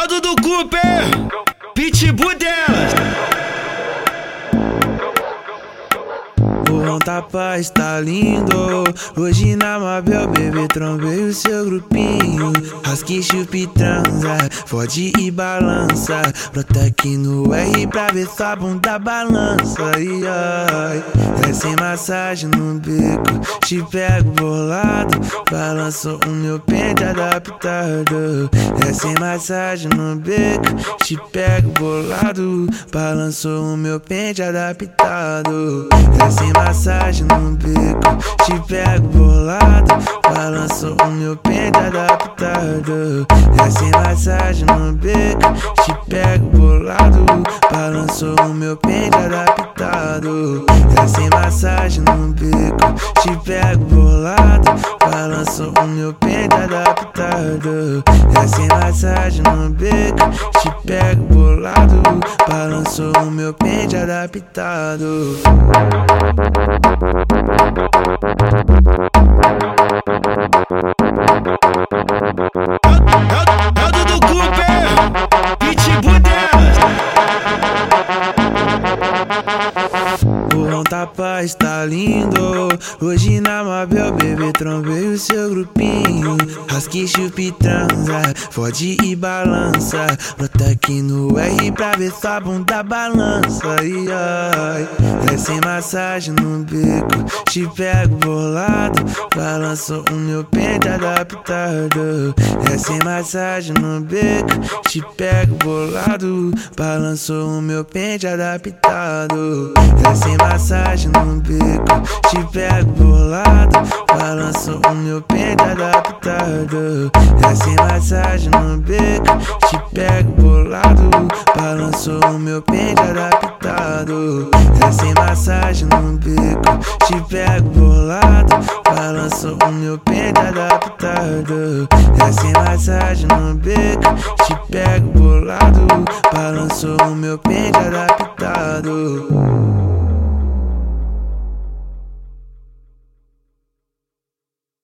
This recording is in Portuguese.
É o Dudu Cooper, pitbull delas. O tapa está lindo. Hoje na Mabel, bebê, trombei o seu grupinho. Rasque, chupi, transa, fode e balança. Brota aqui no R pra ver sua bunda balança. Ai, ai. Sem massagem no beco, te pego bolado. Balanço o meu pente adaptado. Sem massagem no beco, te pego bolado. Balanço o meu pente adaptado. É sem massagem no bico, te pego bolado. Balanço o meu pente adaptado. É sem massagem no bico, te pego bolado. Balanço o meu pente adaptado. É sem massagem no bico, te pego bolado. Balanço o meu pente adaptado. É sem massagem no bico, te pego bolado. Balanço o meu pente adaptado. Tapa está lindo. Hoje na Mabel, bebê, trombei o seu grupinho. Rasque, chupi, transa, fode e balança. Brota aqui no R pra ver sua bunda balança. Ai, ai. É sem massagem no bico, te pego bolado. Balanço o meu pente adaptado. É sem massagem no bico, te pego bolado. Balanço o meu pente adaptado. É sem massagem no bico, te pego bolado. Balanço o meu pente adaptado. É sem massagem no bico, te pego bolado. Balanço o meu pente adaptado. É sem massagem no bico, te pego bolado. Balanço o meu pente adaptado. É sem massagem no bico, te pego bolado. Balanço o meu pente adaptado.